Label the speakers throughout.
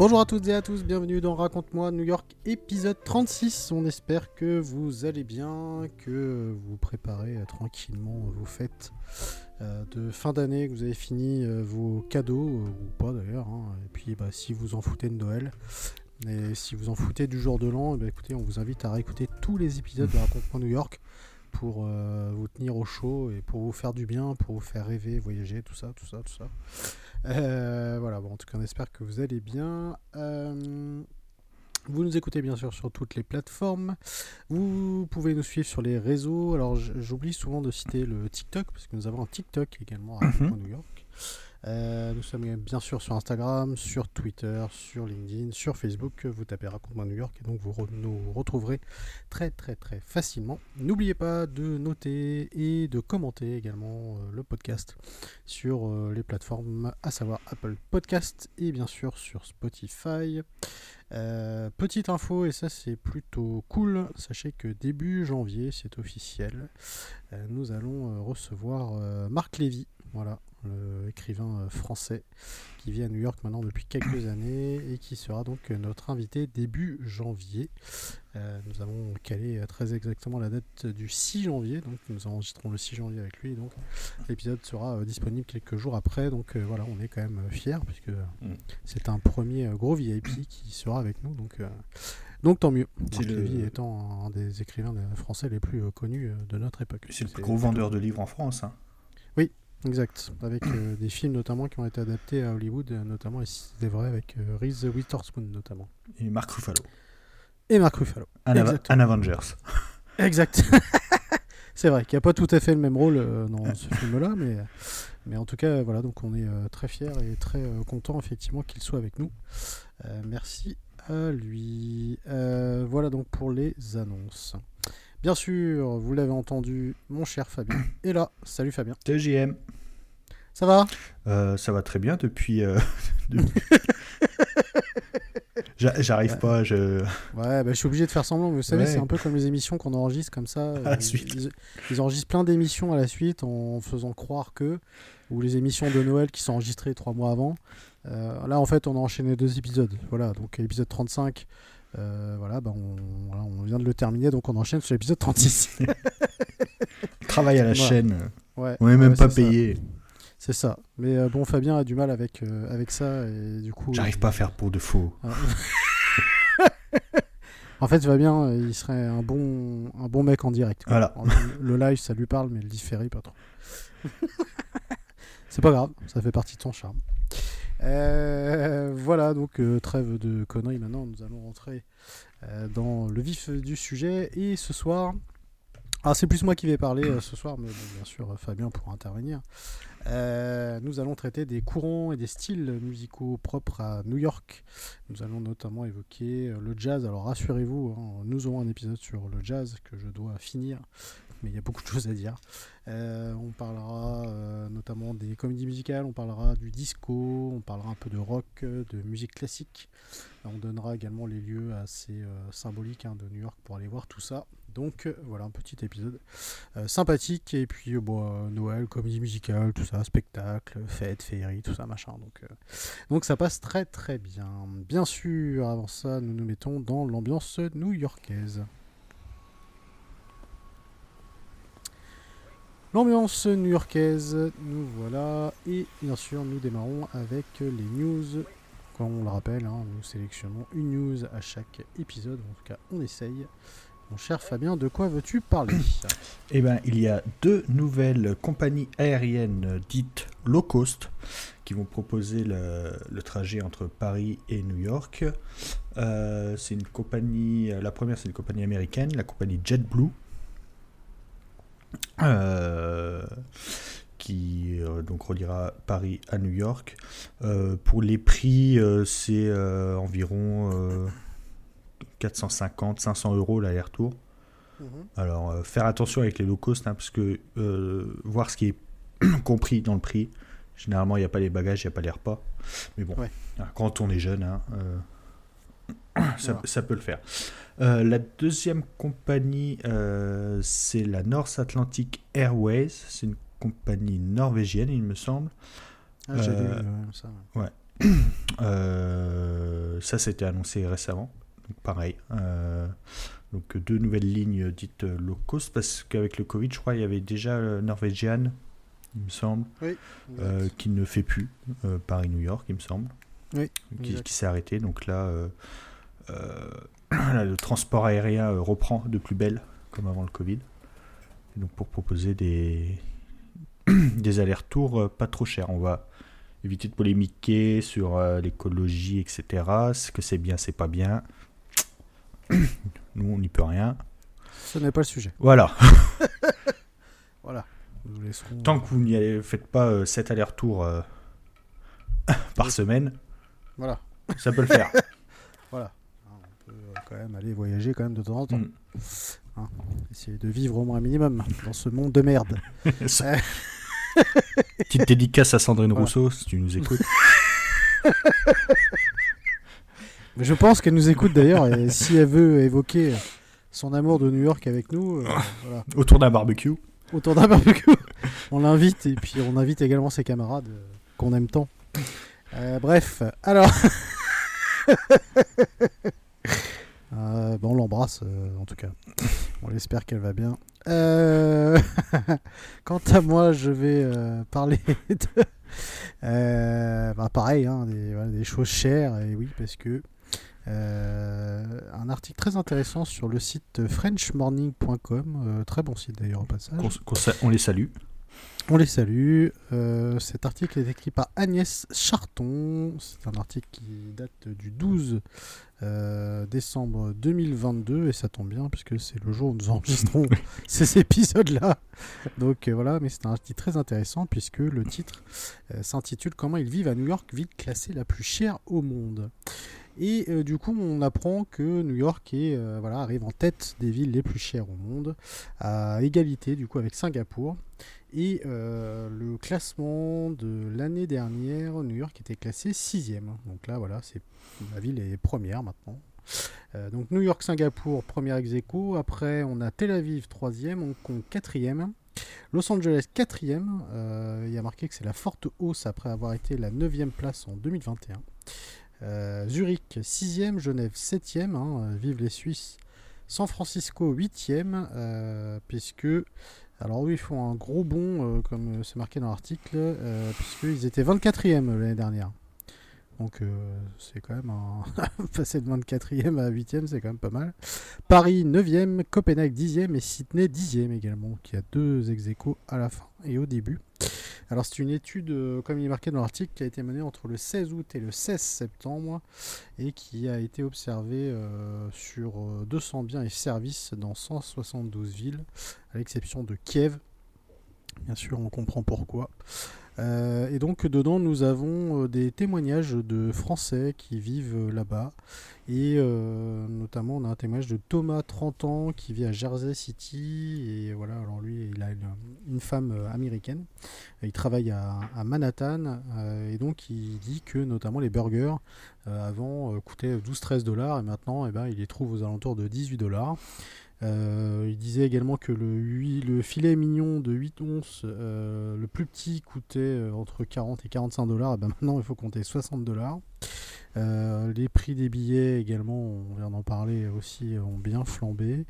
Speaker 1: Bonjour à toutes et à tous, bienvenue dans Raconte-moi New York épisode 36. On espère que vous allez bien, que vous préparez euh, tranquillement vos fêtes euh, de fin d'année, que vous avez fini euh, vos cadeaux, ou pas d'ailleurs. Hein. Et puis bah, si vous en foutez de Noël, et si vous en foutez du jour de l'an, eh ben, écoutez, on vous invite à réécouter tous les épisodes de Raconte-moi New York pour vous tenir au chaud et pour vous faire du bien, pour vous faire rêver, voyager, tout ça, tout ça, tout ça. Euh, voilà, bon, en tout cas, on espère que vous allez bien. Euh, vous nous écoutez bien sûr sur toutes les plateformes. Vous pouvez nous suivre sur les réseaux. Alors, j'oublie souvent de citer le TikTok, parce que nous avons un TikTok également à mhm. New York. Euh, nous sommes bien sûr sur Instagram, sur Twitter, sur LinkedIn, sur Facebook. Vous tapez Raconte-moi New York et donc vous nous retrouverez très très très facilement. N'oubliez pas de noter et de commenter également euh, le podcast sur euh, les plateformes, à savoir Apple Podcast et bien sûr sur Spotify. petite info, et ça c'est plutôt cool, sachez que début janvier, c'est officiel, nous allons recevoir Marc Lévy, voilà, l'écrivain euh, français qui vit à New York maintenant depuis quelques années et qui sera donc notre invité début janvier. Euh, nous avons calé très exactement la date du 6 janvier, donc nous enregistrons le 6 janvier avec lui, donc l'épisode sera euh, disponible quelques jours après, donc voilà, on est quand même fiers puisque mm. c'est un premier gros VIP qui sera avec nous, donc donc tant mieux. Marc le... étant un des écrivains français les plus connus de notre époque.
Speaker 2: C'est le plus gros vendeur de livres en France. Hein.
Speaker 1: Exact, avec euh, des films notamment qui ont été adaptés à Hollywood, notamment, c'est vrai, avec euh, Reese Witherspoon notamment.
Speaker 2: Et Mark Ruffalo.
Speaker 1: Et Mark Ruffalo.
Speaker 2: Un, Avengers.
Speaker 1: Exact. c'est vrai qu'il n'y a pas tout à fait le même rôle euh, dans ce film-là, mais, mais en tout cas, voilà, donc on est très fiers et très contents effectivement qu'il soit avec nous. merci à lui. voilà donc pour les annonces. Bien sûr, vous l'avez entendu, mon cher Fabien est là. Salut Fabien.
Speaker 2: TJM.
Speaker 1: Ça va?
Speaker 2: Euh, Ça va très bien depuis. Euh, j'arrive pas, je.
Speaker 1: Ouais, bah, je suis obligé de faire semblant. Vous savez, c'est un peu comme les émissions qu'on enregistre comme ça.
Speaker 2: À la suite.
Speaker 1: Ils, enregistrent plein d'émissions à la suite en faisant croire que. Ou les émissions de Noël qui sont enregistrées trois mois avant. Euh, là, en fait, on a enchaîné deux épisodes. Voilà, donc l'épisode 35 euh, voilà, bah on, vient de le terminer, donc on enchaîne sur l'épisode 36.
Speaker 2: Travail à la chaîne. on n'est même pas payé.
Speaker 1: C'est ça. Mais euh, bon, Fabien a du mal avec, euh, avec ça et du coup.
Speaker 2: J'arrive pas à faire pour de faux. Ah.
Speaker 1: en fait, Fabien, il serait un bon, un bon mec en direct.
Speaker 2: Voilà.
Speaker 1: Le live, ça lui parle, mais le différé, pas trop. C'est pas grave, ça fait partie de son charme. Euh, voilà, donc euh, trêve de conneries maintenant, nous allons rentrer euh, dans le vif du sujet. Et ce soir, ah, c'est plus moi qui vais parler ce soir, mais bien sûr Fabien pourra intervenir. nous allons traiter des courants et des styles musicaux propres à New York. Nous allons notamment évoquer le jazz. Alors rassurez-vous, hein, nous aurons un épisode sur le jazz que je dois finir mais il y a beaucoup de choses à dire. Euh, on parlera euh, notamment des comédies musicales, on parlera du disco, on parlera un peu de rock, de musique classique. On donnera également les lieux assez euh, symboliques hein, de New York pour aller voir tout ça. Donc voilà un petit épisode sympathique et puis bon, Noël, comédie musicale, tout ça, spectacle, fête, féerie, tout ça machin. Donc, donc ça passe très très bien. Bien sûr, avant ça, nous nous mettons dans l'ambiance new-yorkaise. L'ambiance new-yorkaise, nous voilà. Et bien sûr, nous démarrons avec les news. Comme on le rappelle, hein, nous sélectionnons une news à chaque épisode. En tout cas, on essaye. Mon cher Fabien, de quoi veux-tu parler
Speaker 2: Eh bien, il y a deux nouvelles compagnies aériennes dites low cost qui vont proposer le, trajet entre Paris et New York. Euh, c'est une compagnie, la première c'est une compagnie américaine, la compagnie JetBlue, qui donc reliera Paris à New York. pour les prix, c'est environ 450-500 euros l'aller-retour. Mhm. Alors, faire attention avec les low cost, hein, parce que voir ce qui est compris dans le prix, généralement il n'y a pas les bagages, il n'y a pas les repas. Mais bon, quand on est jeune, hein, ça, peut le faire. Euh, la deuxième compagnie, euh, c'est la North Atlantic Airways. C'est une compagnie norvégienne, il me semble.
Speaker 1: Ah, j'ai euh,
Speaker 2: ça. Ouais. ça, c'était annoncé récemment. Donc, pareil. donc, deux nouvelles lignes dites low cost, parce qu'avec le Covid, je crois, il y avait déjà Norwegian, il me semble, qui ne fait plus Paris-New York, il me semble.
Speaker 1: Oui,
Speaker 2: qui, qui s'est arrêté. Donc là, euh, le transport aérien euh, reprend de plus belle, comme avant le Covid. donc pour proposer des, des allers-retours euh, pas trop chers, on va éviter de polémiquer sur l'écologie, etc. Ce que c'est bien, c'est pas bien. Nous, on n'y peut rien.
Speaker 1: Ce n'est pas le sujet.
Speaker 2: Voilà.
Speaker 1: voilà.
Speaker 2: Tant que vous n'y faites pas 7 allers-retours par semaine,
Speaker 1: voilà.
Speaker 2: ça peut le faire.
Speaker 1: quand même aller voyager quand même de temps en temps. Mm. Hein, essayer de vivre au moins un minimum dans ce monde de merde.
Speaker 2: Petite dédicace à Sandrine Rousseau si tu nous écoutes.
Speaker 1: Je pense qu'elle nous écoute d'ailleurs et si elle veut évoquer son amour de New York avec nous, euh,
Speaker 2: autour d'un barbecue.
Speaker 1: Autour d'un barbecue, on l'invite et puis on invite également ses camarades euh, qu'on aime tant. Euh, bref, alors. Euh, bon, on l'embrasse euh, en tout cas. On espère qu'elle va bien. Euh, quant à moi, je vais parler de. Bah, pareil, hein, des, choses chères, et oui, parce que. un article très intéressant sur le site frenchmorning.com, très bon site d'ailleurs au passage.
Speaker 2: on les salue.
Speaker 1: On les salue. cet article est écrit par Agnès Charton. C'est un article qui date du 12 euh, décembre 2022 et ça tombe bien puisque c'est le jour où nous enregistrons ces épisodes-là. Donc euh, voilà, mais c'est un titre très intéressant puisque le titre euh, s'intitule Comment ils vivent à New York, ville classée la plus chère au monde. Et du coup, on apprend que New York est, voilà, arrive en tête des villes les plus chères au monde, à égalité du coup avec Singapour. Et le classement de l'année dernière, New York était classé sixième. Donc là, voilà, c'est la ville est première maintenant. Euh, donc New York, Singapour, première ex. Après, on a Tel Aviv, troisième. Hong Kong, quatrième. Los Angeles, quatrième. Euh, il y a marqué que c'est la forte hausse après avoir été la neuvième place en 2021. Euh, Zurich, sixième. Genève, septième. Hein, vive les Suisses. San Francisco, huitième. puisque alors oui, ils font un gros bond, comme c'est marqué dans l'article, puisqu'ils étaient 24e l'année dernière. Donc euh, c'est quand même un... passer de 24e à 8e, c'est quand même pas mal. Paris 9e, Copenhague 10e et Sydney 10e également, qui a deux ex à la fin et au début. Alors c'est une étude, euh, comme il est marqué dans l'article, qui a été menée entre le 16 août et le 16 septembre et qui a été observée euh, sur 200 biens et services dans 172 villes, à l'exception de Kiev. Bien sûr, on comprend pourquoi. Euh, et donc dedans nous avons euh, des témoignages de Français qui vivent euh, là-bas. Et notamment on a un témoignage de Thomas, 30 ans, qui vit à Jersey City. Et voilà, alors lui il a une, femme américaine. Il travaille à, Manhattan. et donc il dit que notamment les burgers avant coûtaient 12-13 dollars. Et maintenant eh ben, il les trouve aux alentours de 18 dollars. Euh, il disait également que le, filet mignon de 8 onces, euh, le plus petit, coûtait euh, entre 40 et 45 dollars. Ben maintenant, il faut compter 60 dollars. les prix des billets également, on vient d'en parler aussi, ont bien flambé.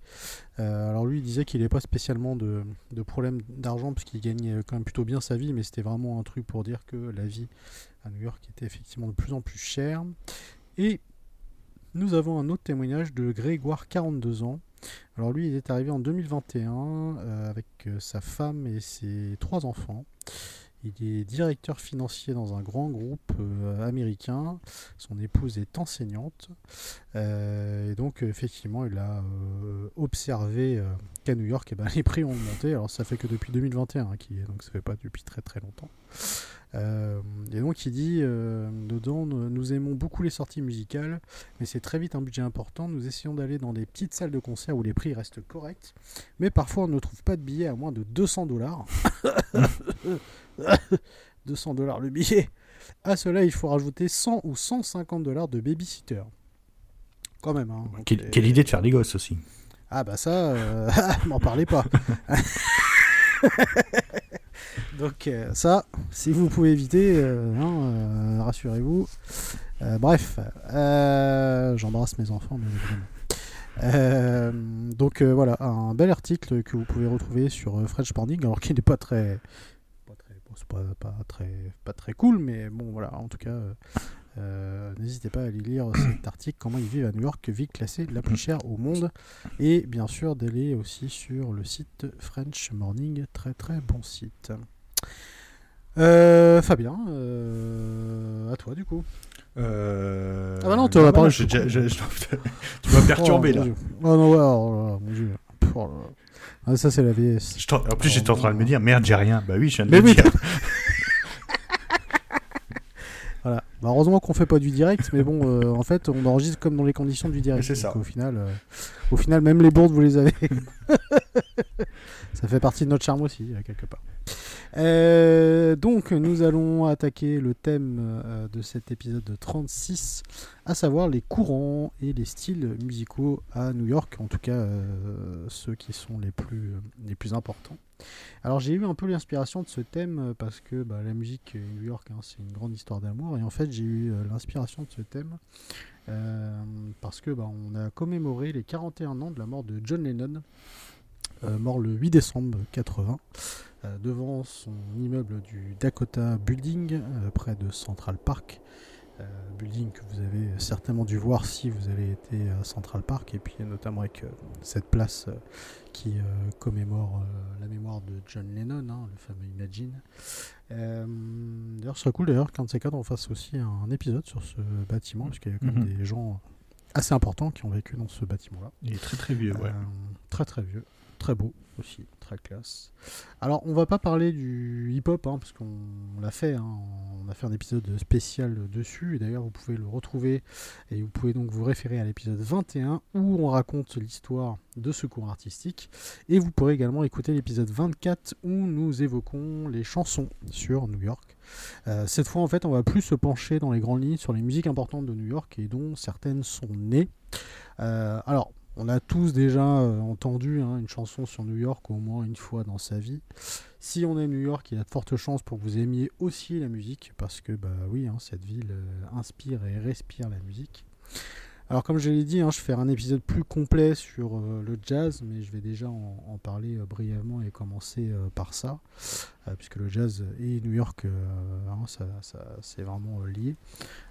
Speaker 1: alors lui, il disait qu'il n'avait pas spécialement de, de problème d'argent parce qu'il gagnait quand même plutôt bien sa vie, mais c'était vraiment un truc pour dire que la vie à New York était effectivement de plus en plus chère. Et nous avons un autre témoignage de Grégoire, 42 ans, alors lui, il est arrivé en 2021 euh, avec euh, sa femme et ses trois enfants. Il est directeur financier dans un grand groupe euh, américain. Son épouse est enseignante. Et donc, effectivement, il a observé qu'à New York, eh ben, les prix ont augmenté. Alors, ça fait que depuis 2021, hein, qui, donc ça fait pas depuis très très longtemps. Et donc, il dit dedans Nous aimons beaucoup les sorties musicales, mais c'est très vite un budget important. Nous essayons d'aller dans des petites salles de concert où les prix restent corrects, mais parfois on ne trouve pas de billets à moins de 200 dollars. 200 dollars le billet. À cela, il faut rajouter 100 ou 150 dollars de babysitter. Quand même. Hein.
Speaker 2: Quelle, idée de faire des gosses aussi.
Speaker 1: Ah bah ça, euh... m'en parlez pas. Donc euh, ça, si vous pouvez éviter, euh, hein, euh, rassurez-vous. bref, j'embrasse mes enfants, donc voilà, un bel article que vous pouvez retrouver sur French alors qu'il n'est pas très, pas, très, pas très cool, mais bon, voilà, en tout cas, euh, euh, n'hésitez pas à aller lire cet article, comment ils vivent à New York, ville classée la plus chère au monde, et bien sûr d'aller aussi sur le site French Morning, très très bon site. Euh, Fabien, à toi du coup.
Speaker 2: Ah bah non, tu vas parler. tu m'as perturbé là.
Speaker 1: Oh non, oh mon dieu. Oh ah, ça, c'est la VS.
Speaker 2: En plus, j'étais en train de me dire, merde, j'ai rien. Bah oui, je viens de le dire.
Speaker 1: voilà. Bah, heureusement qu'on fait pas du direct, mais bon, euh, en fait, on enregistre comme dans les conditions du direct.
Speaker 2: C'est ça.
Speaker 1: Au final, euh, au final, même les bourdes, vous les avez. ça fait partie de notre charme aussi, quelque part. Euh, donc nous allons attaquer le thème euh, de cet épisode 36, à savoir les courants et les styles musicaux à New York, en tout cas euh, ceux qui sont les plus, les plus importants. Alors j'ai eu un peu l'inspiration de ce thème parce que bah, la musique New York hein, c'est une grande histoire d'amour et en fait j'ai eu l'inspiration de ce thème parce que bah, on a commémoré les 41 ans de la mort de John Lennon, mort le 8 décembre 80. Euh, devant son immeuble du Dakota Building, euh, près de Central Park. Euh, building que vous avez certainement dû voir si vous avez été à Central Park, et puis notamment avec cette place qui commémore la mémoire de John Lennon, hein, le fameux Imagine. d'ailleurs, ce serait cool d'ailleurs qu'un de ces quatre on fasse aussi un épisode sur ce bâtiment, parce qu'il y a quand même mhm. des gens assez importants qui ont vécu dans ce bâtiment-là.
Speaker 2: Il est très très vieux, ouais.
Speaker 1: très très vieux, très beau très classe. Alors, on va pas parler du hip-hop, hein, parce qu'on l'a fait, hein. on a fait un épisode spécial dessus, et d'ailleurs, vous pouvez le retrouver, et vous pouvez donc vous référer à l'épisode 21, où on raconte l'histoire de ce cours artistique, et vous pourrez également écouter l'épisode 24, où nous évoquons les chansons sur New York. Euh, cette fois, en fait, on va plus se pencher dans les grandes lignes sur les musiques importantes de New York, et dont certaines sont nées. Euh, alors, on a tous déjà euh, entendu hein, une chanson sur New York au moins une fois dans sa vie. Si on aime New York, il y a de fortes chances pour que vous aimiez aussi la musique, parce que bah oui, hein, cette ville euh, inspire et respire la musique. Alors comme je l'ai dit, hein, je vais faire un épisode plus complet sur euh, le jazz, mais je vais déjà en, parler euh, brièvement et commencer euh, par ça, puisque le jazz et New York, hein, ça, c'est vraiment lié.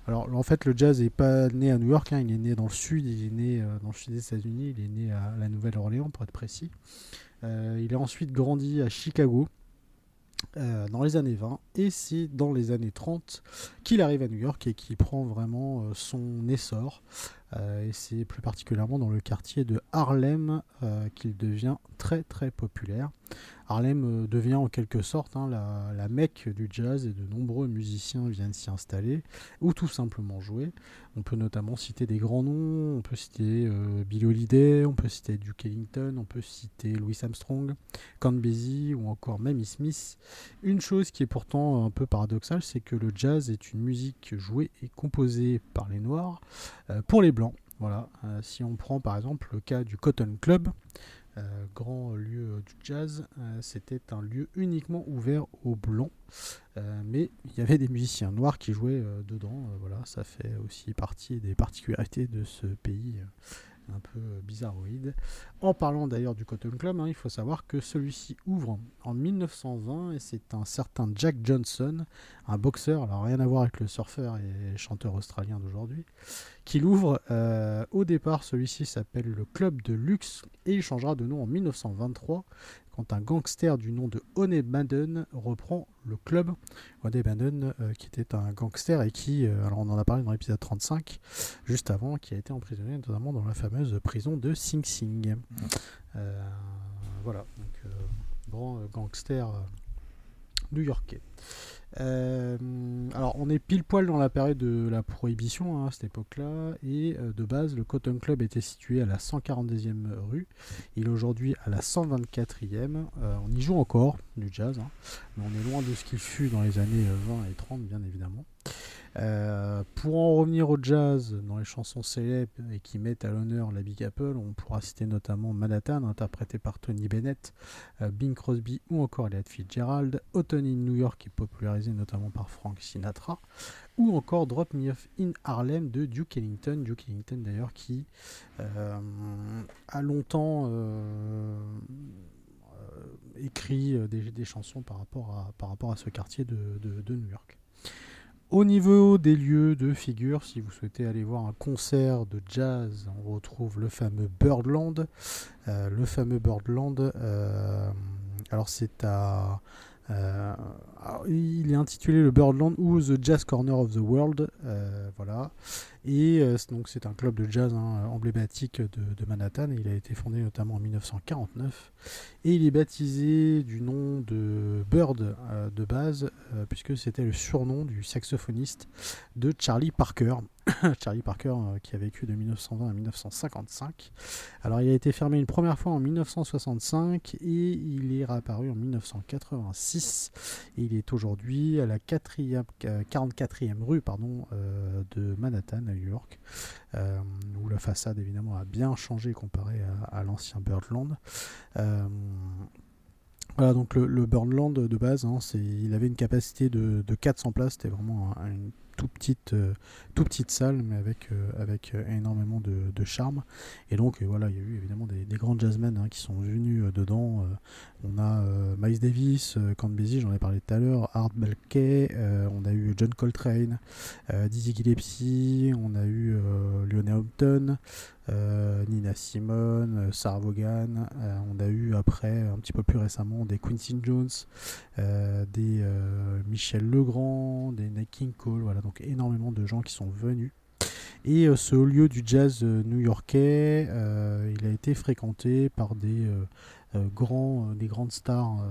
Speaker 1: Alors en fait, le jazz n'est pas né à New York, hein, il est né dans le sud, il est né dans le sud des États-Unis, il est né à la Nouvelle-Orléans pour être précis. il a ensuite grandi à Chicago, dans les années 20 et c'est dans les années 30 qu'il arrive à New York et qu'il prend vraiment son essor et c'est plus particulièrement dans le quartier de Harlem qu'il devient très très populaire. Harlem devient en quelque sorte hein, la, la, mecque du jazz et de nombreux musiciens viennent s'y installer ou tout simplement jouer. On peut notamment citer des grands noms, on peut citer euh, Bill Holiday, on peut citer Duke Ellington, on peut citer Louis Armstrong, Count ou encore Mamie Smith. Une chose qui est pourtant un peu paradoxale, c'est que le jazz est une musique jouée et composée par les Noirs euh, pour les. Voilà. Euh, si on prend par exemple le cas du Cotton Club, euh, grand lieu du jazz, euh, c'était un lieu uniquement ouvert aux blancs, mais il y avait des musiciens noirs qui jouaient dedans. voilà, ça fait aussi partie des particularités de ce pays un peu bizarroïde. En parlant d'ailleurs du Cotton Club, hein, il faut savoir que celui-ci ouvre en 1920 et c'est un certain Jack Johnson, un boxeur, alors rien à voir avec le surfeur et chanteur australien d'aujourd'hui, qui l'ouvre. Euh, au départ, celui-ci s'appelle le Club de Luxe et il changera de nom en 1923 quand un gangster du nom de Honey Madden reprend le club. Honey Madden, qui était un gangster et qui, alors on en a parlé dans l'épisode 35, juste avant, qui a été emprisonné notamment dans la fameuse prison de Sing Sing. voilà, donc grand gangster new-yorkais. Euh, alors, on est pile poil dans la période de la prohibition hein, à cette époque-là, et euh, de base, le Cotton Club était situé à la 142e rue. Il est aujourd'hui à la 124e. Euh, on y joue encore du jazz, hein, mais on est loin de ce qu'il fut dans les années 20 et 30, bien évidemment. Euh, pour en revenir au jazz, dans les chansons célèbres et qui mettent à l'honneur la Big Apple, on pourra citer notamment Manhattan, interprété par Tony Bennett, euh, Bing Crosby ou encore Elliot Fitzgerald, Autumn in New York, qui est popularisé notamment par Frank Sinatra, ou encore Drop Me Off in Harlem de Duke Ellington. Duke Ellington d'ailleurs qui euh, a longtemps écrit des, chansons par rapport à ce quartier de New York. Au niveau des lieux de figure, si vous souhaitez aller voir un concert de jazz, on retrouve le fameux Birdland. Euh, le fameux Birdland, euh, alors c'est à euh, il est intitulé le Birdland ou The Jazz Corner of the World. Euh, voilà. Et euh, donc c'est un club de jazz hein, emblématique de, Manhattan. il a été fondé notamment en 1949. Et il est baptisé du nom de Bird de base, puisque c'était le surnom du saxophoniste de Charlie Parker. Charlie Parker euh, qui a vécu de 1920 à 1955. Alors il a été fermé une première fois en 1965 et il est réapparu en 1986 et il est aujourd'hui à la 44e euh, rue pardon, euh, de Manhattan à New York où la façade évidemment a bien changé comparé à, l'ancien Birdland. Voilà, donc le, Birdland de base, hein, il avait une capacité de, 400 places, c'était vraiment une euh, tout petite salle, mais avec, euh, avec euh, énormément de, charme. Et donc voilà, il y a eu évidemment des, grands jazzmen hein, qui sont venus dedans. on a Miles Davis, Count Basie, j'en ai parlé tout à l'heure, Art Belkey, on a eu John Coltrane, Dizzy Gillespie, on a eu Lionel Hampton. Nina Simone, Sarah Vaughan, on a eu après, un petit peu plus récemment, des Quincy Jones, des Michel Legrand, des Nat King Cole, voilà, donc énormément de gens qui sont venus. Et euh, ce haut lieu du jazz euh, new-yorkais, euh, il a été fréquenté par des grands, des grandes stars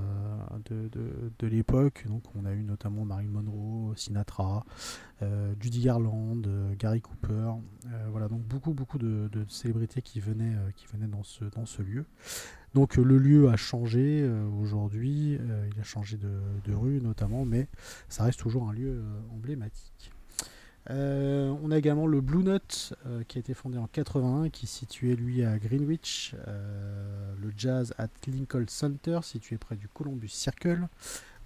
Speaker 1: de, l'époque. Donc on a eu notamment Marilyn Monroe, Sinatra, Judy Garland, Gary Cooper. voilà, donc beaucoup beaucoup de, célébrités qui venaient, dans ce lieu. Donc le lieu a changé aujourd'hui, il a changé de, rue notamment, mais ça reste toujours un lieu emblématique. Euh, on a également le Blue Note euh, qui a été fondé en 81, qui est situé lui à Greenwich. Euh, le Jazz at Lincoln Center, situé près du Columbus Circle.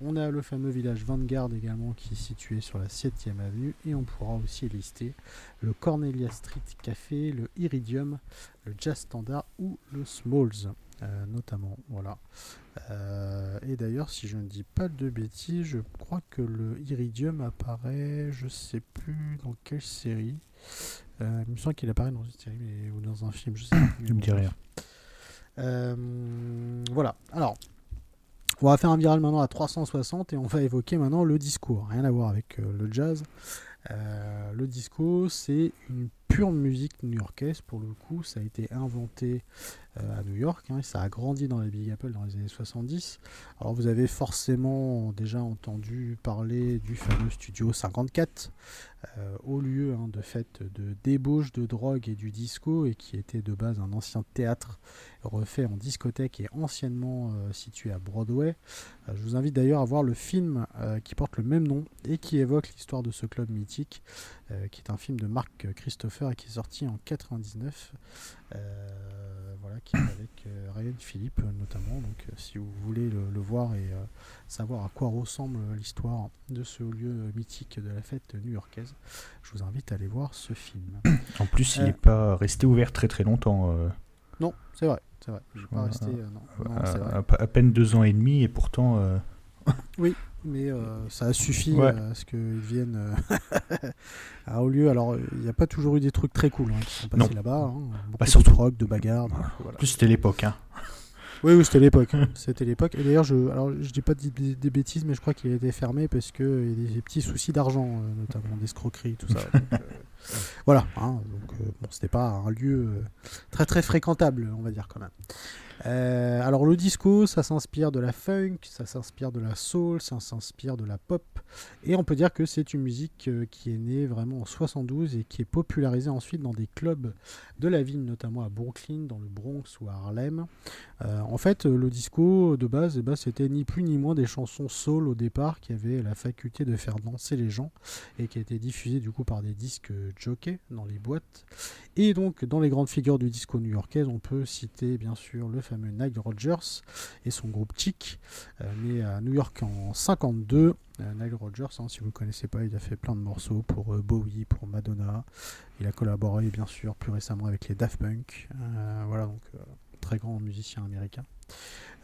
Speaker 1: On a le fameux village Vanguard également qui est situé sur la 7e avenue. Et on pourra aussi lister le Cornelia Street Café, le Iridium, le Jazz Standard ou le Smalls. Euh, notamment. Voilà. Euh, et d'ailleurs, si je ne dis pas de bêtises, je crois que le Iridium apparaît, je sais plus dans quelle série. Euh, il me semble qu'il apparaît dans une série ou dans un film, je sais
Speaker 2: me dis rien.
Speaker 1: voilà. Alors, on va faire un viral maintenant à 360 et on va évoquer maintenant le discours. Rien à voir avec le jazz. le disco, c'est une pure musique new-yorkaise pour le coup. Ça a été inventé euh, à New York. Hein, ça a grandi dans les Big Apple dans les années 70. Alors vous avez forcément déjà entendu parler du fameux studio 54, euh, au lieu hein, de fait de débauche de drogue et du disco, et qui était de base un ancien théâtre refait en discothèque et anciennement euh, situé à Broadway. je vous invite d'ailleurs à voir le film qui porte le même nom et qui évoque l'histoire de ce club mythique, qui est un film de Mark Christopher et qui est sorti en 99 voilà, qui est avec euh, Ryan Philippe euh, notamment. Donc euh, si vous voulez le, voir et savoir à quoi ressemble l'histoire de ce lieu mythique de la fête new-yorkaise, je vous invite à aller voir ce film.
Speaker 2: En plus, il n'est pas resté ouvert très très longtemps.
Speaker 1: Non, c'est vrai. C'est vrai.
Speaker 2: Pas resté, à, peine deux ans et demi et pourtant.
Speaker 1: oui, mais euh, ça a suffi euh, à ce qu'ils viennent euh, à lieu. Alors, il n'y a pas toujours eu des trucs très cool hein, qui sont passés là-bas. Hein. Bah, surtout... de rock, de bagarres.
Speaker 2: En plus, c'était l'époque. Hein.
Speaker 1: Oui, oui, c'était l'époque. C'était l'époque. Et d'ailleurs, je, alors, je dis pas des, des bêtises, mais je crois qu'il a été fermé parce qu'il y a des petits soucis d'argent, notamment d'escroquerie, tout ça. Donc, voilà. hein. donc, bon, c'était pas un lieu très très fréquentable, on va dire quand même. Euh, alors le disco, ça s'inspire de la funk, ça s'inspire de la soul, ça s'inspire de la pop, et on peut dire que c'est une musique euh, qui est née vraiment en 72 et qui est popularisée ensuite dans des clubs de la ville, notamment à Brooklyn, dans le Bronx ou à Harlem. Euh, en fait, le disco de base, eh ben, c'était ni plus ni moins des chansons soul au départ qui avaient la faculté de faire danser les gens et qui étaient diffusées du coup par des disques jockey dans les boîtes. Et donc, dans les grandes figures du disco new-yorkais, on peut citer bien sûr le Nile Rodgers et son groupe Chic, euh, né à New York en 52. Euh, Nile Rodgers, hein, si vous ne connaissez pas, il a fait plein de morceaux pour euh, Bowie, pour Madonna. Il a collaboré bien sûr plus récemment avec les Daft Punk. Voilà, donc très grand musicien américain.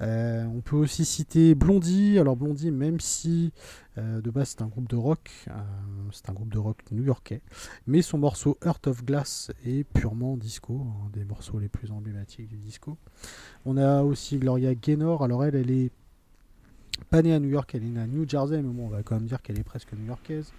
Speaker 1: Euh, on peut aussi citer Blondie. Alors Blondie, même si euh, de base c'est un groupe de rock, euh, c'est un groupe de rock new-yorkais, mais son morceau Heart of Glass est purement disco, un des morceaux les plus emblématiques du disco. On a aussi Gloria Gaynor. Alors elle, elle est pas née à New York, elle est née à New Jersey, mais bon, on va quand même dire qu'elle est presque new-yorkaise.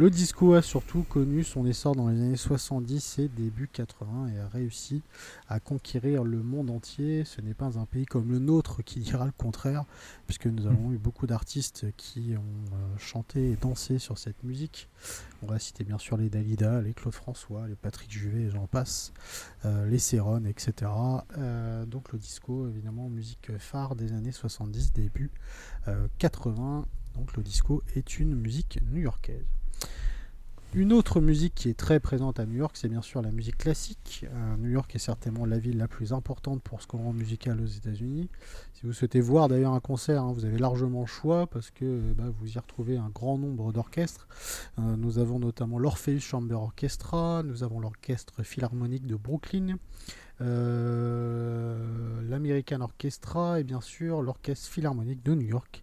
Speaker 1: Le disco a surtout connu son essor dans les années 70 et début 80 et a réussi à conquérir le monde entier. Ce n'est pas un pays comme le nôtre qui dira le contraire, puisque nous avons eu beaucoup d'artistes qui ont euh, chanté et dansé sur cette musique. On va citer bien sûr les Dalida, les Claude François, les Patrick Juvet, et j'en passe, euh, les Céron, etc. Euh, donc le disco, évidemment, musique phare des années 70, début euh, 80. Donc le disco est une musique new-yorkaise. Une autre musique qui est très présente à New York, c'est bien sûr la musique classique. Euh, New York est certainement la ville la plus importante pour ce courant musical aux États-Unis. Si vous souhaitez voir d'ailleurs un concert, hein, vous avez largement le choix parce que euh, bah, vous y retrouvez un grand nombre d'orchestres. Euh, nous avons notamment l'Orpheus Chamber Orchestra, nous avons l'Orchestre Philharmonique de Brooklyn, l'American Orchestra et bien sûr l'Orchestre Philharmonique de New York,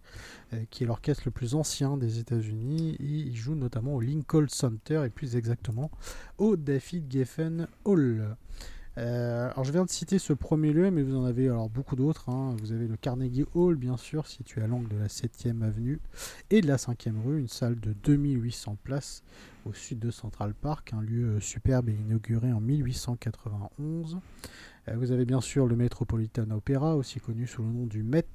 Speaker 1: euh, qui est l'orchestre le plus ancien des États-Unis. Il joue notamment au Lincoln Center et plus exactement au David Geffen Hall. Euh, alors je viens de citer ce premier lieu, mais vous en avez alors beaucoup d'autres. hein. Vous avez le Carnegie Hall, bien sûr, situé à l'angle de la 7e avenue et de la 5e rue, une salle de 2800 places au sud de Central Park, un lieu euh, superbe et inauguré en 1891. Euh, vous avez bien sûr le Metropolitan Opera, aussi connu sous le nom du Met,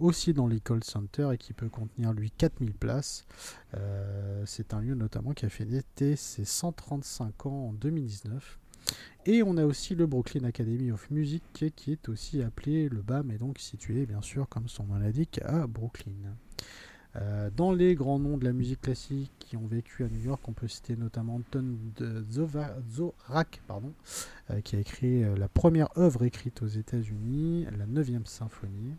Speaker 1: aussi dans l'Ecole Center et qui peut contenir lui 4000 places. C'est un lieu notamment qui a fêté ses 135 ans en 2019. Et on a aussi le Brooklyn Academy of Music qui est aussi appelé le BAM et donc situé bien sûr comme son nom l'indique à Brooklyn. Euh, dans les grands noms de la musique classique qui ont vécu à New York, on peut citer notamment Anton Zorak, euh, qui a écrit euh, la première œuvre écrite aux États-Unis, la 9e symphonie.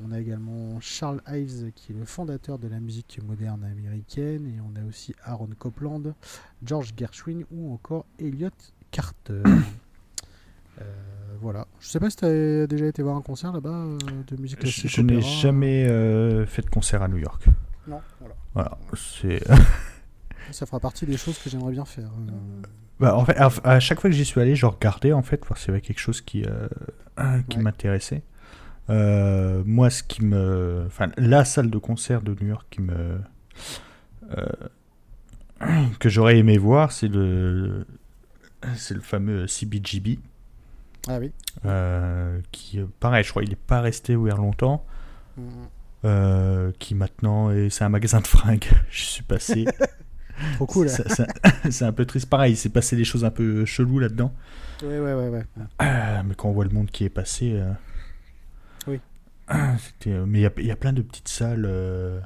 Speaker 1: On a également Charles Ives, qui est le fondateur de la musique moderne américaine, et on a aussi Aaron Copland, George Gershwin ou encore Elliot Carter. Euh, voilà. Je sais pas si tu as déjà été voir un concert là-bas euh, de musique
Speaker 2: Je,
Speaker 1: classique.
Speaker 2: je n'ai
Speaker 1: opéra.
Speaker 2: jamais euh, fait de concert à New York.
Speaker 1: Non, voilà.
Speaker 2: Voilà, c'est.
Speaker 1: Ça fera partie des choses que j'aimerais bien faire. euh.
Speaker 2: Bah, en fait, à, à chaque fois que j'y suis allé, je regardais en fait, voir s'il y avait quelque chose qui, euh, qui
Speaker 1: Ouais.
Speaker 2: m'intéressait. Euh, moi, ce qui me. Enfin, la salle de concert de New York qui me. euh, que j'aurais aimé voir, c'est le. C'est le fameux CBGB.
Speaker 1: Ah oui.
Speaker 2: euh, qui, euh, pareil, je crois il n'est pas resté ouvert longtemps.
Speaker 1: Mm.
Speaker 2: euh, qui maintenant est. C'est un magasin de fringues. je suis passé.
Speaker 1: Trop cool.
Speaker 2: C'est un peu triste. Pareil, il s'est passé des choses un peu cheloues là-dedans.
Speaker 1: Ouais, ouais, ouais, ouais.
Speaker 2: Ah, mais quand on voit le monde qui est passé. euh,
Speaker 1: Oui.
Speaker 2: c'était, euh, mais il y a- il y, a plein de petites salles euh,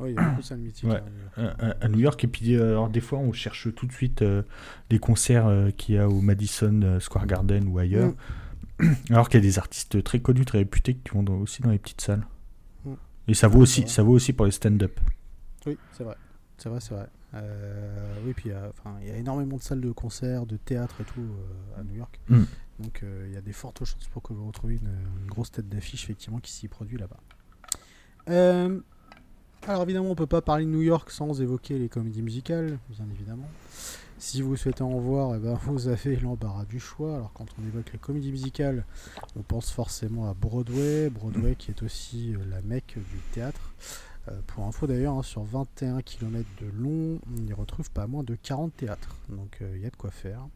Speaker 1: Oui, il y a beaucoup de salles mythiques.
Speaker 2: Ouais.
Speaker 1: hein.
Speaker 2: à, à- New York. Et puis, euh, alors, des fois, on cherche tout de suite euh, les concerts euh, qu'il y a au Madison Square Garden ou ailleurs.
Speaker 1: Mm.
Speaker 2: Alors qu'il y a des artistes très connus, très réputés qui vont dans- aussi dans les petites salles.
Speaker 1: Mm.
Speaker 2: Et ça vaut,
Speaker 1: Ouais,
Speaker 2: aussi, ça vaut aussi pour les stand-up.
Speaker 1: Oui, c'est vrai. C'est vrai, c'est vrai. Euh, oui, puis il y a- énormément de salles de concert, de théâtre et tout à New York.
Speaker 2: Mm.
Speaker 1: Donc il y a des fortes chances pour que vous retrouviez une, une grosse tête d'affiche effectivement qui s'y produit là-bas. Euh, alors évidemment, on peut pas parler de New York sans évoquer les comédies musicales, bien évidemment. Si vous souhaitez en voir, eh ben, vous avez l'embarras du choix. Alors quand on évoque les comédies musicales, on pense forcément à Broadway, Broadway qui est aussi la mecque du théâtre. pour info d'ailleurs, hein, sur 21 km de long, on y retrouve pas moins de 40 théâtres. Donc il y a de quoi faire.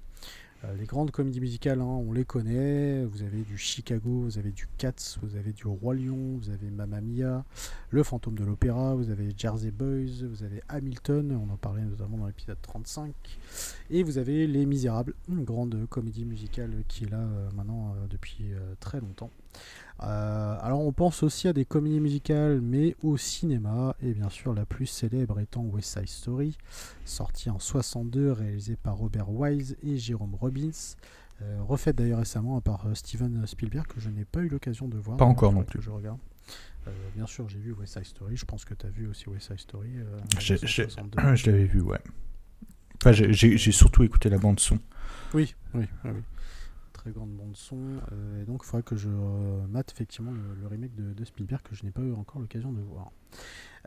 Speaker 1: Euh, les grandes comédies musicales, hein, on les connaît. Vous avez du Chicago, vous avez du Cats, vous avez du Roi Lion, vous avez Mamma Mia, Le Fantôme de l'Opéra, vous avez Jersey Boys, vous avez Hamilton, on en parlait notamment dans l'épisode 35. Et vous avez Les Misérables, une grande comédie musicale qui est là euh, maintenant euh, depuis très longtemps. Euh, alors on pense aussi à des comédies musicales, mais au cinéma, et bien sûr la plus célèbre étant West Side Story, sorti en 62, réalisé par Robert Wise et Jérôme Robbins, euh, refaite d'ailleurs récemment par euh, Steven Spielberg, que je n'ai pas eu l'occasion de voir.
Speaker 2: Pas encore non plus.
Speaker 1: je regarde. bien sûr, j'ai vu West Side Story, je pense que tu as vu aussi West Side Story.
Speaker 2: je l'avais vu, ouais. Enfin, j'ai surtout écouté la bande son.
Speaker 1: Oui, oui, oui grande bande son. Euh, et donc il faudrait que je mate effectivement le, remake de, Spielberg que je n'ai pas eu encore l'occasion de voir.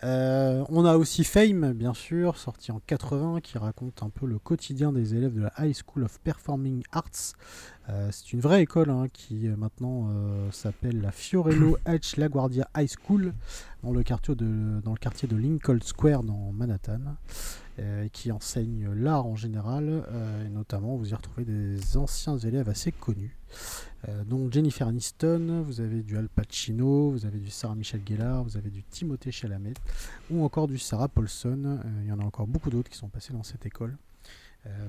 Speaker 1: Euh, on a aussi Fame, bien sûr, sorti en 80, qui raconte un peu le quotidien des élèves de la High School of Performing Arts. c'est une vraie école hein, qui maintenant s'appelle la Fiorello H. LaGuardia High School dans le quartier de, dans le quartier de Lincoln Square dans Manhattan. Euh, qui enseigne l'art en général, euh, et notamment vous y retrouvez des anciens élèves assez connus. Euh, donc Jennifer Aniston, vous avez du Al Pacino, vous avez du Sarah Michel Gellar, vous avez du Timothée Chalamet, ou encore du Sarah Paulson. Il y en a encore beaucoup d'autres qui sont passés dans cette école.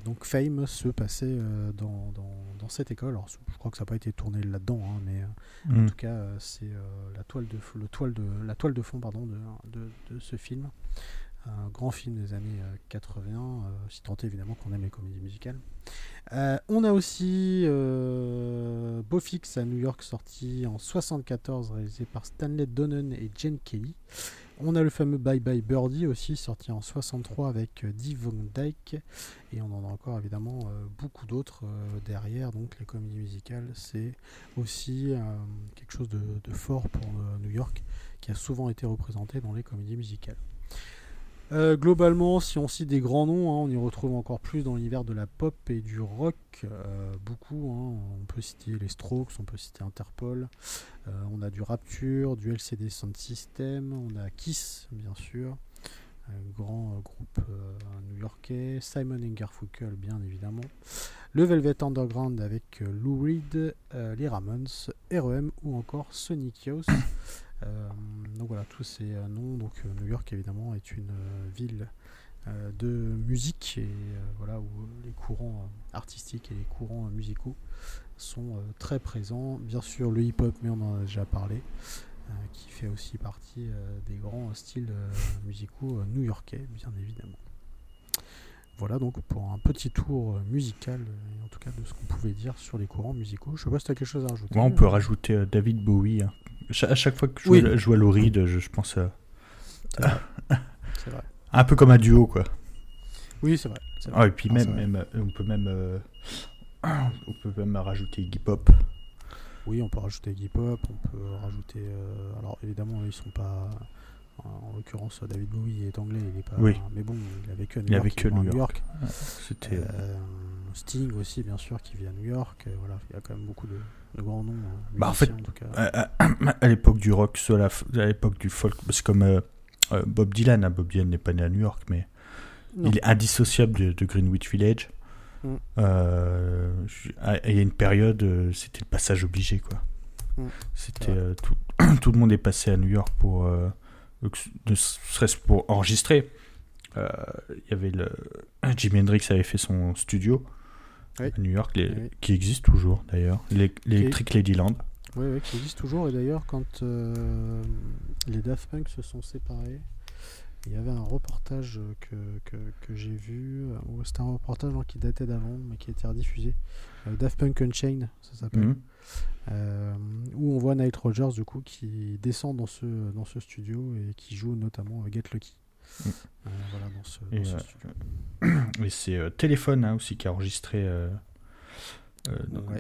Speaker 1: donc Fame se passait dans, dans, cette école. Alors, je crois que ça n'a pas été tourné là-dedans, hein, mais en mm. tout cas, c'est la toile de le toile de la toile de fond pardon de, de, de ce film un grand film des années 80, euh, euh, si tant est évidemment qu'on aime les comédies musicales. Euh, on a aussi euh, Bofix à New York, sorti en 74, réalisé par Stanley Donen et Jen Kelly. On a le fameux Bye Bye Birdie aussi, sorti en 63 avec Dee Van Dyke. Et on en a encore évidemment beaucoup d'autres derrière. Donc les comédies musicales, c'est aussi quelque chose de, fort pour New York, qui a souvent été représenté dans les comédies musicales. Euh, globalement, si on cite des grands noms, hein, on y retrouve encore plus dans l'univers de la pop et du rock. Euh, beaucoup. Hein. On peut citer les Strokes, on peut citer Interpol. Euh, on a du Rapture, du LCD Sound System. On a Kiss, bien sûr. Un grand groupe new-yorkais. Simon Garfunkel, bien évidemment. Le Velvet Underground avec Lou Reed, les Ramones, REM ou encore Sonic Youth. Euh, donc voilà, tous ces euh, noms. Donc euh, New York évidemment est une ville de musique et voilà où les courants artistiques et les courants musicaux sont très présents. Bien sûr le hip-hop, mais on en a déjà parlé, qui fait aussi partie des grands styles musicaux new-yorkais, bien évidemment. Voilà donc pour un petit tour musical, en tout cas de ce qu'on pouvait dire sur les courants musicaux. Je sais pas si tu as quelque chose à rajouter.
Speaker 2: Moi, on peut rajouter David Bowie, hein, à chaque fois que je, oui. joue, à Loride, je, je, pense à. C'est vrai. Un peu comme un duo, quoi.
Speaker 1: Oui, c'est vrai.
Speaker 2: Ah, et puis même, même, on peut même. Euh, on peut même rajouter Iggy Pop.
Speaker 1: Oui, on peut rajouter Iggy Pop, on peut rajouter. Euh, alors évidemment, ils sont pas. En l'occurrence, David Bowie est anglais, il est pas.
Speaker 2: Oui.
Speaker 1: Mais bon, il a vécu à New York.
Speaker 2: New. C'était.
Speaker 1: Euh, Sting aussi, bien sûr, qui vit à New York. Voilà, il y a quand même beaucoup de, de grands noms. Hein,
Speaker 2: bah en fait, à, l'époque du rock, à l'époque du folk, c'est comme euh, euh, Bob Dylan. Hein. Bob Dylan n'est pas né à New York, mais il est indissociable de, Greenwich Village. Mm. Euh, il y a une période, c'était le passage obligé, quoi. Mm. C'était tout, tout, le monde est passé à New York pour, ne serait-ce pour enregistrer. Il y avait le Jimi Hendrix avait fait son studio à New York, qui existe toujours d'ailleurs, l'Electric Ladyland.
Speaker 1: Oui, oui, qui existe toujours. Et d'ailleurs, quand euh, les Daft Punk se sont séparés, il y avait un reportage que, que, que j'ai vu. Euh, c'était un reportage qui datait d'avant, mais qui a été rediffusé. Euh, Daft Punk Unchained, ça s'appelle. Mhm. où on voit Night Rogers, du coup, qui descend dans ce, dans ce studio et qui joue notamment Get Lucky. Mm. Euh, voilà, dans ce,
Speaker 2: et, euh, c'est euh, Téléphone hein, aussi qui a enregistré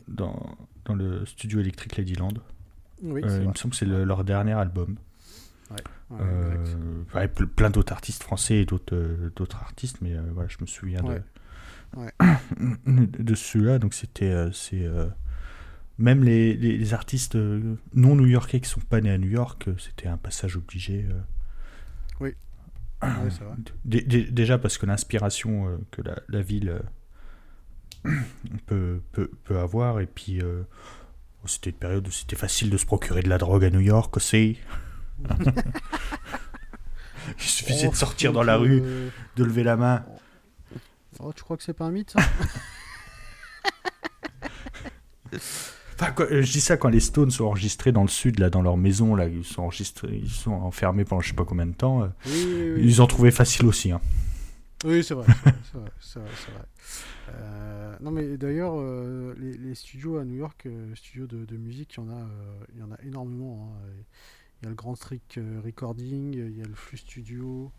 Speaker 2: dans, dans, le studio électrique Ladyland.
Speaker 1: Oui,
Speaker 2: il me semble que c'est leur dernier album.
Speaker 1: Ouais,
Speaker 2: plein d'autres artistes français et d'autres d'autres artistes, mais voilà, je me souviens de, de celui-là. Donc c'était, euh, c'est euh, même les, les- les artistes euh, non new-yorkais qui sont pas nés à New York, euh, c'était un passage obligé. euh.
Speaker 1: C'est vrai.
Speaker 2: Dé- dé- Déjà parce que l'inspiration que la, la ville peut, peut, peut avoir, et puis euh, c'était une période où c'était facile de se procurer de la drogue à New York aussi. Il suffisait
Speaker 1: Oh,
Speaker 2: de sortir
Speaker 1: faut
Speaker 2: dans la
Speaker 1: que-
Speaker 2: rue, de lever la main.
Speaker 1: Oh, tu crois que c'est pas un mythe ça?
Speaker 2: Enfin, quoi, euh, je dis ça quand les Stones sont enregistrés dans le sud, là, dans leur maison, là, ils sont enregistrés, ils sont enfermés pendant je sais pas combien de temps. euh,
Speaker 1: Oui, oui, oui.
Speaker 2: Ils en trouvaient facile aussi. Hein.
Speaker 1: Oui, c'est vrai, c'est vrai, c'est vrai, c'est vrai, c'est vrai. Euh, non, mais d'ailleurs, euh, les, les studios à New York, euh, studios de, de musique, il y en a, il y en a énormément. hein. Il y a le Grand Trick euh, Recording, il y a le Flux Studio,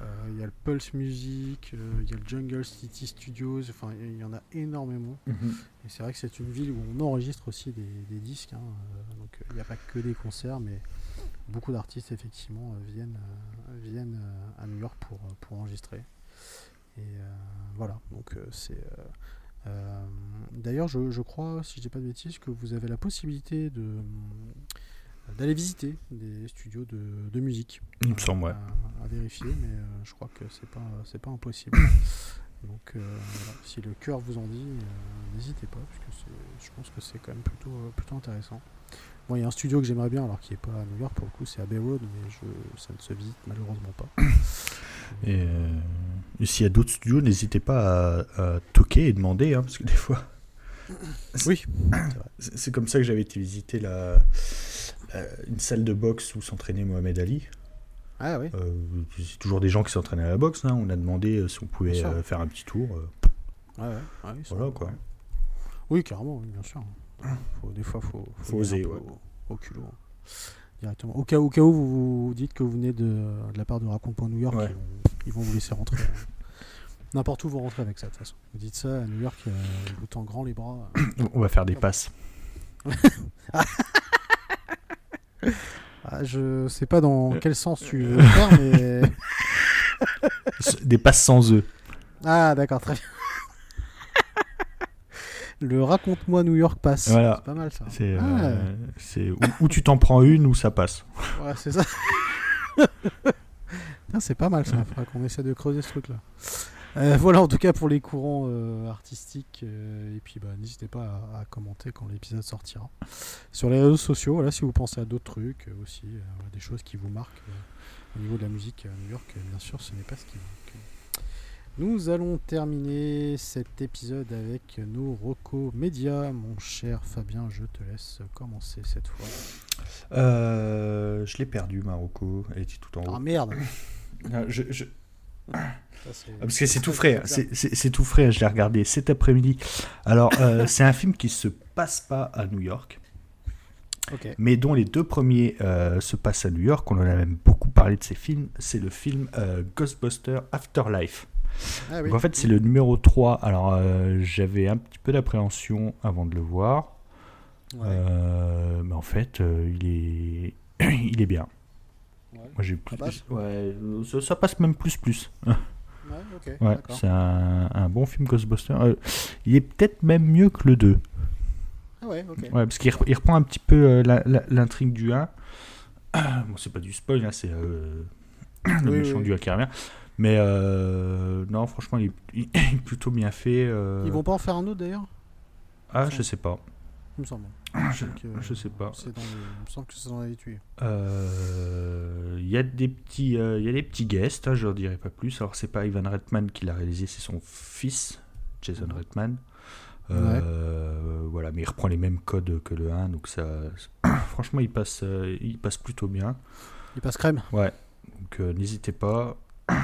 Speaker 1: euh, il y a le Pulse Music, euh, il y a le Jungle City Studios. Enfin, il y en a énormément. Et c'est vrai que c'est une ville où on enregistre aussi des, des disques. hein, donc il n'y a pas que des concerts, mais beaucoup d'artistes effectivement viennent, viennent à New York pour, pour enregistrer. Et euh, voilà, donc c'est. D'ailleurs, je, je crois, si je dis pas de bêtises, que vous avez la possibilité de d'aller visiter des studios de, de musique.
Speaker 2: Il me semble, ouais.
Speaker 1: À, à vérifier, mais euh, je crois que c'est pas c'est pas impossible. Donc euh, voilà, si le cœur vous en dit, euh, n'hésitez pas, parce que c'est- je pense que c'est quand même plutôt, plutôt intéressant. Bon, il y a un studio que j'aimerais bien, alors qui est pas à New York pour le coup, c'est à Bay Road, mais je, ça ne se visite malheureusement pas.
Speaker 2: Et, et s'il y a d'autres studios, n'hésitez pas à, à toquer et demander, hein, parce que des fois.
Speaker 1: Oui,
Speaker 2: C'est comme ça que j'avais été visiter la- une salle de boxe où s'entraînait Mohamed Ali.
Speaker 1: ah oui,
Speaker 2: Euh, c'est toujours des gens qui s'entraînent à la boxe. hein. On a demandé euh, si on pouvait euh, faire un petit tour. euh.
Speaker 1: ouais, ouais, ouais, ils sont-
Speaker 2: Voilà, quoi.
Speaker 1: Oui, carrément, oui, bien sûr. Faut, des fois, faut,
Speaker 2: Faut oser, ouais.
Speaker 1: au, au culot. hein, Directement. Au cas, au cas où vous, vous dites que vous venez de, de la part de Raconte New York,
Speaker 2: Ouais.
Speaker 1: ils, vont, ils vont vous laisser rentrer. hein. N'importe où vous rentrez avec ça, de toute façon. Vous dites ça à New York, euh, vous tend grand les bras.
Speaker 2: On va faire des passes.
Speaker 1: Ah, je sais pas dans quel sens tu veux le faire, mais.
Speaker 2: des passes sans œufs.
Speaker 1: Ah, d'accord, très bien. Le Raconte-moi New York passe.
Speaker 2: Voilà.
Speaker 1: C'est pas mal ça.
Speaker 2: C'est
Speaker 1: Ah.
Speaker 2: euh, c'est où, où tu t'en prends une ou ça passe.
Speaker 1: Ouais, c'est ça. Putain, c'est pas mal ça. Il faudra qu'on essaie de creuser ce truc-là. Euh, voilà, en tout cas pour les courants euh, artistiques. euh, et puis, bah, n'hésitez pas à, à commenter quand l'épisode sortira. Sur les réseaux sociaux, voilà, si vous pensez à d'autres trucs aussi, des choses qui vous marquent au niveau de la musique à New York, bien sûr, ce n'est pas ce qui manque. Nous allons terminer cet épisode avec nos recos médias. Mon cher Fabien, je te laisse commencer cette fois.
Speaker 2: Je l'ai perdu, Marocco. Elle était tout en haut.
Speaker 1: Ah merde
Speaker 2: Ah, je- je-
Speaker 1: Ça,
Speaker 2: Ah, Parce que c'est tout frais, c'est- tout frais, je l'ai regardé cet après-midi. Alors, euh, c'est un film qui se passe pas à New York, mais dont les deux premiers euh, se passent à New York. On en a même beaucoup parlé de ces films. C'est le film euh, Ghostbuster Afterlife.
Speaker 1: Ah oui.
Speaker 2: Donc, en fait, c'est le numéro 3. Alors, euh, j'avais un petit peu d'appréhension avant de le voir,
Speaker 1: Ouais.
Speaker 2: Mais en fait, il, est... il est bien.
Speaker 1: Ouais.
Speaker 2: Moi, j'ai plus.
Speaker 1: passe
Speaker 2: Ouais, ça, ça passe même plus plus.
Speaker 1: Ouais,
Speaker 2: c'est un, un bon film Ghostbuster. Euh, il est peut-être même mieux que le 2.
Speaker 1: Ah ouais, ok.
Speaker 2: Ouais, parce qu'il rep- il reprend un petit peu euh, l'intrigue du 1. Bon, c'est pas du spoil, hein, c'est euh, le
Speaker 1: Oui,
Speaker 2: méchant
Speaker 1: oui.
Speaker 2: du 1 qui revient. Mais euh, non, franchement, il est, il est plutôt bien fait.
Speaker 1: Ils vont pas en faire un autre d'ailleurs?
Speaker 2: Ah, je sais pas.
Speaker 1: Il me semble.
Speaker 2: Je,
Speaker 1: Donc, euh,
Speaker 2: je sais pas.
Speaker 1: C'est dans les... Il me semble que c'est dans les tuyaux.
Speaker 2: Euh, Il y a des petits, euh, y a des petits guests, hein, je leur dirai pas plus. Alors c'est pas Ivan Reitman qui l'a réalisé, c'est son fils, Jason Reitman. Voilà, mais il reprend les mêmes codes que le 1, donc ça, franchement, il passe, il passe plutôt bien.
Speaker 1: Il passe crème.
Speaker 2: Ouais, donc n'hésitez pas.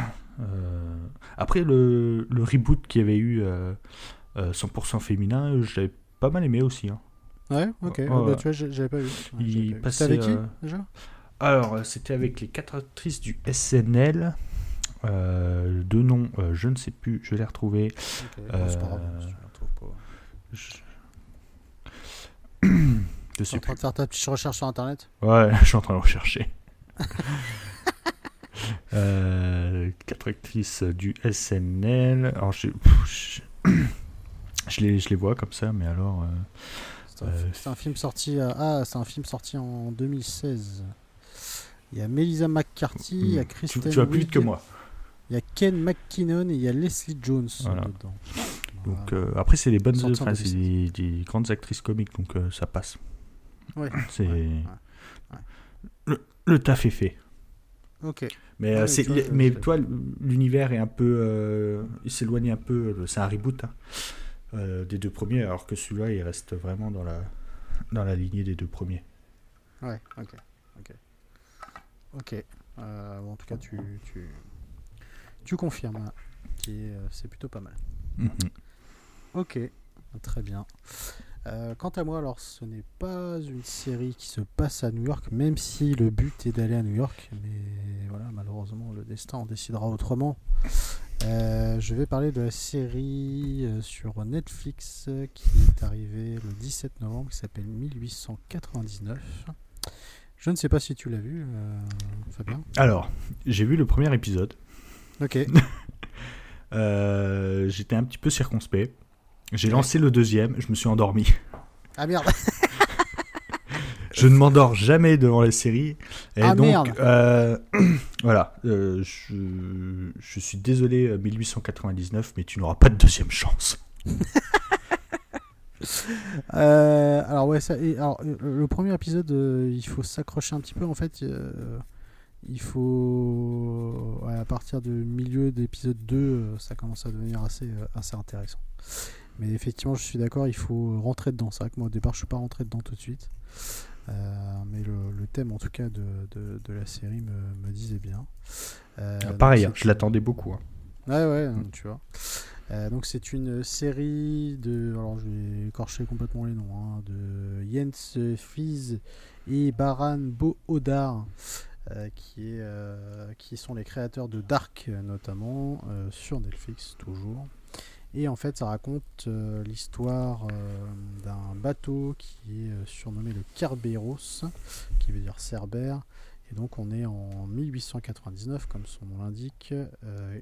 Speaker 2: Après le, le reboot qu'il y avait eu euh, euh, 100% féminin, j'avais pas mal aimé aussi. hein.
Speaker 1: Ouais, ok. Ah bah, tu vois, j'avais pas vu. Ouais,
Speaker 2: Il
Speaker 1: pas
Speaker 2: passait,
Speaker 1: C'était avec qui
Speaker 2: euh,
Speaker 1: déjà?
Speaker 2: Alors, euh, c'était avec les quatre actrices du SNL. Euh, deux noms, euh, je ne sais plus, je l'ai retrouvé.
Speaker 1: Ok, bon, c'est pas grave,
Speaker 2: euh. Je, je sais
Speaker 1: en train de faire ta petite recherche sur internet?
Speaker 2: Ouais, je suis en train de rechercher. Euh, quatre actrices du SNL. Alors, je- pff, je- je, les, je les vois comme ça, mais alors.
Speaker 1: C'est un, un, film sorti. ah, c'est un film sorti en 2016. Il y a Melissa McCarthy, il y a Kristen.
Speaker 2: Tu, tu vas plus vite que moi.
Speaker 1: Il y a Ken McKinnon et il y a Leslie Jones dedans.
Speaker 2: Donc après c'est des bonnes, enfin, c'est des, grandes actrices comiques donc ça passe.
Speaker 1: Ouais.
Speaker 2: C'est le, le, taf est fait.
Speaker 1: Ok.
Speaker 2: Mais, euh, c'est, mais toi, l'univers est un peu. Euh, il s'éloigne un peu. Euh, c'est un reboot hein, des deux premiers, alors que celui-là, il reste vraiment dans la, dans la lignée des deux premiers.
Speaker 1: Ouais, ok. Ok. Ok. en tout cas, tu, tu, tu confirmes. Hein, c'est plutôt pas mal. Mm-hmm. Ok. Très bien. Euh, quant à moi, alors ce n'est pas une série qui se passe à New York, même si le but est d'aller à New York, mais voilà, malheureusement le destin en décidera autrement. Euh, je vais parler de la série euh, sur Netflix qui est arrivée le 17 novembre, qui s'appelle 1899. Je ne sais pas si tu l'as vu, Fabien.
Speaker 2: Alors, j'ai vu le premier épisode.
Speaker 1: Ok.
Speaker 2: J'étais un petit peu circonspect. J'ai lancé le deuxième, je me suis endormi.
Speaker 1: Ah merde
Speaker 2: Je ne m'endors jamais devant les séries. Et ah, donc, euh, voilà, euh, je, je, suis désolé 1899, euh, mais tu n'auras pas de deuxième chance.
Speaker 1: alors ouais, ça, alors, le premier épisode, il faut s'accrocher un petit peu en fait. il faut, à partir du milieu d'épisode 2, ça commence à devenir assez, assez intéressant. Mais effectivement, je suis d'accord, il faut rentrer dedans. C'est vrai que moi, au départ, je suis pas rentré dedans tout de suite. Euh, mais le, thème, en tout cas, de, de, la série me, me disait bien.
Speaker 2: Euh, ah, pareil, hein, je l'attendais beaucoup. Hein.
Speaker 1: Ouais, ouais, hein, tu vois. Euh, donc c'est une série de, alors je vais écorcher complètement les noms, hein, de Jens Fies et Baran Boodar, qui, est, qui sont les créateurs de Dark notamment, sur Netflix toujours. Et en fait, ça raconte euh, l'histoire euh, d'un bateau qui est euh, surnommé le Kerberos, qui veut dire Cerbère. Et donc, on est en 1899, comme son nom l'indique.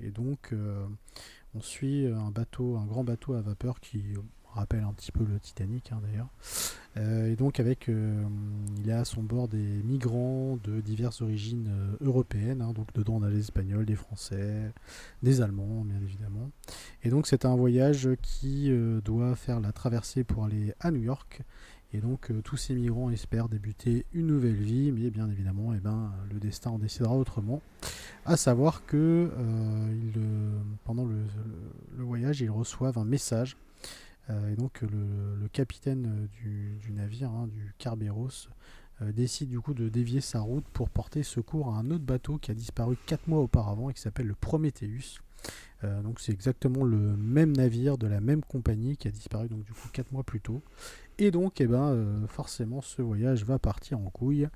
Speaker 1: et donc, on suit un bateau, un grand bateau à vapeur qui rappelle un petit peu le Titanic hein, d'ailleurs. Euh, et donc avec, euh, il a à son bord des migrants de diverses origines euh, européennes. Hein. donc dedans on a des Espagnols, des Français, des Allemands bien évidemment. Et donc c'est un voyage qui doit faire la traversée pour aller à New York. Et donc tous ces migrants espèrent débuter une nouvelle vie, mais bien évidemment, eh ben, le destin en décidera autrement. À savoir que pendant le, voyage, ils reçoivent un message et donc le, capitaine euh, du, navire, hein, du Carberos, euh, décide du coup de dévier sa route pour porter secours à un autre bateau qui a disparu 4 mois auparavant et qui s'appelle le Prometheus. donc c'est exactement le même navire de la même compagnie qui a disparu donc du coup 4 mois plus tôt. Et donc eh ben, forcément ce voyage va partir en couille.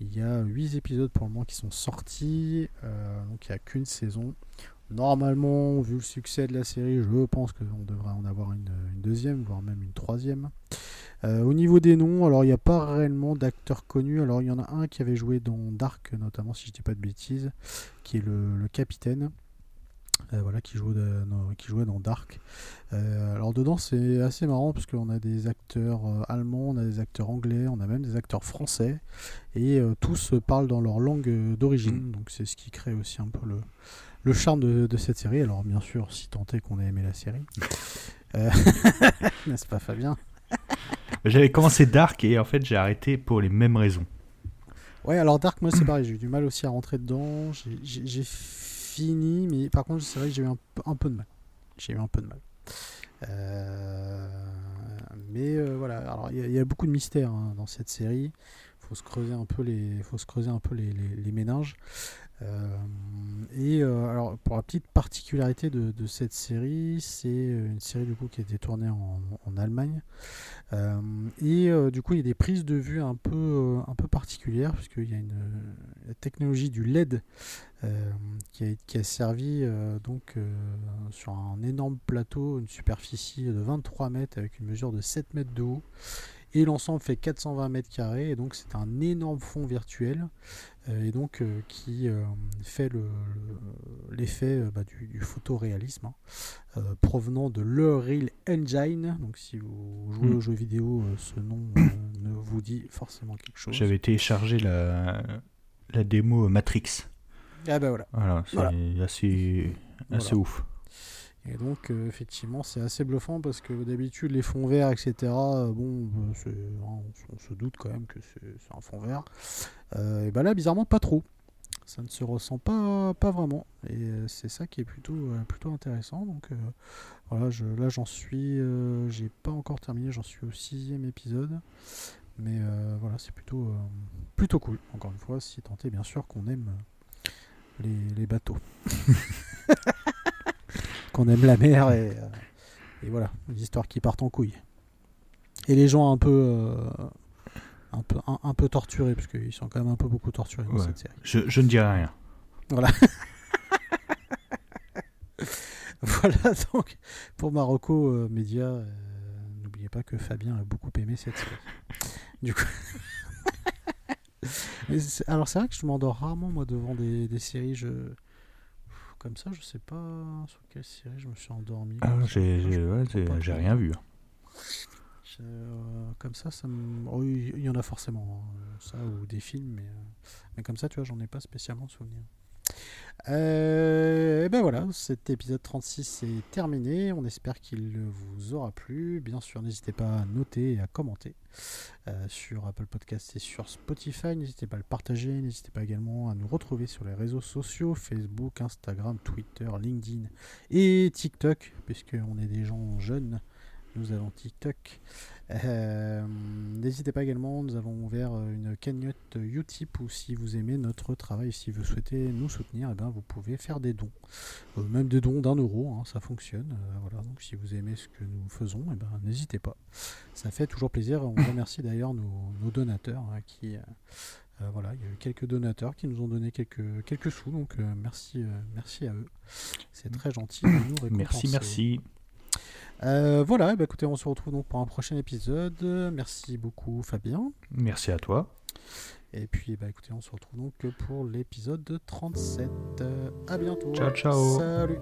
Speaker 1: Il y a 8 épisodes pour le moment qui sont sortis, donc il n'y a qu'une saison. Normalement, vu le succès de la série, je pense qu'on devrait en avoir une, deuxième, voire même une troisième. Euh, au niveau des noms, alors il n'y a pas réellement d'acteurs connus. Alors il y en a un qui avait joué dans Dark, notamment si je dis pas de bêtises, qui est le, capitaine. Euh, voilà, qui jouait, dans, qui jouait dans Dark. Euh, alors dedans c'est assez marrant parce qu'on a des acteurs allemands, on a des acteurs anglais, on a même des acteurs français et tous parlent dans leur langue d'origine. Mm. Donc c'est ce qui crée aussi un peu le, le charme de, cette série. Alors, bien sûr, si tant est qu'on ait aimé la série. Euh, n'est-ce pas, Fabien?
Speaker 2: J'avais commencé Dark et en fait, j'ai arrêté pour les mêmes raisons.
Speaker 1: Ouais, alors Dark, moi, c'est pareil. J'ai eu du mal aussi à rentrer dedans. J'ai fini, mais par contre, c'est vrai que j'ai eu un, peu de mal. J'ai eu un peu de mal. Euh, mais euh, voilà, alors il y, a beaucoup de mystères hein, dans cette série. Faut se creuser un peu les, faut se creuser un peu les, méninges. Euh, et euh, alors pour la petite particularité de, cette série, c'est euh, une série du coup qui a été tournée en, Allemagne. et du coup il y a des prises de vue un peu, un peu particulières puisqu'il y a une la technologie du LED qui, a, qui, a, servi donc sur un énorme plateau, une superficie de 23 mètres avec une mesure de 7 mètres de haut Et l'ensemble fait 420 mètres carrés, et donc c'est un énorme fond virtuel, euh, et donc euh, qui euh, fait l'effet le, bah, du, du, photoréalisme, hein, provenant de l'Unreal Engine. Donc si vous jouez mm. aux jeux vidéo, ce nom ne vous dit forcément quelque chose.
Speaker 2: J'avais téléchargé la, la démo Matrix.
Speaker 1: Ah bah voilà.
Speaker 2: Voilà, c'est assez, assez ouf.
Speaker 1: Et donc, euh, effectivement, c'est assez bluffant parce que d'habitude, les fonds verts, etc., euh, bon, euh, hein, on, se doute quand même que c'est un fond vert. et ben là, bizarrement, pas trop. Ça ne se ressent pas, pas vraiment. Et c'est ça qui est plutôt, plutôt intéressant. Donc, voilà, là, j'en suis. J'ai pas encore terminé, j'en suis au sixième épisode. Mais voilà, c'est plutôt, plutôt cool. Encore une fois, si tant bien sûr qu'on aime les, les bateaux. qu'on aime la mer et, euh, et, voilà, les histoires qui partent en couille. Et les gens un peu, euh, un peu, un, peu torturés, parce qu'ils sont quand même un peu beaucoup torturés dans cette série.
Speaker 2: Je, je ne dirai rien.
Speaker 1: Voilà. voilà donc pour Marocco euh, Média. N'oubliez pas que Fabien a beaucoup aimé cette série. Du coup. alors c'est vrai que je m'endors rarement moi devant des, des séries. Je comme ça, je sais pas sur quelle série je me suis endormi.
Speaker 2: Ah, j'ai ouais, rien vu.
Speaker 1: Euh, comme ça, ça me... oh, il y en a forcément, hein, ça, ou des films, mais, euh, mais comme ça, tu vois, j'en ai pas spécialement souvenir. Euh, et ben voilà, cet épisode 36 est terminé. On espère qu'il vous aura plu. Bien sûr, n'hésitez pas à noter et à commenter euh, sur Apple Podcast et sur Spotify. N'hésitez pas à le partager. N'hésitez pas également à nous retrouver sur les réseaux sociaux Facebook, Instagram, Twitter, LinkedIn et TikTok, puisqu'on est des gens jeunes. Nous avons TikTok. Euh, n'hésitez pas également, nous avons ouvert euh, une cagnotte Utip où si vous aimez notre travail, si vous souhaitez nous soutenir, eh ben, vous pouvez faire des dons. Euh, même des dons d'un euro, hein, ça fonctionne. voilà, donc si vous aimez ce que nous faisons, eh ben, n'hésitez pas. Ça fait toujours plaisir. On remercie d'ailleurs nos, donateurs hein, qui. voilà, il y a eu quelques donateurs qui nous ont donné quelques, quelques sous, donc merci, merci à eux. C'est très gentil de nous récompenser.
Speaker 2: Merci, merci.
Speaker 1: Euh, voilà, bah, écoutez, on se retrouve donc pour un prochain épisode. Merci beaucoup Fabien.
Speaker 2: Merci à toi.
Speaker 1: Et puis bah écoutez, on se retrouve donc pour l'épisode 37. A bientôt.
Speaker 2: Ciao ciao.
Speaker 1: Salut.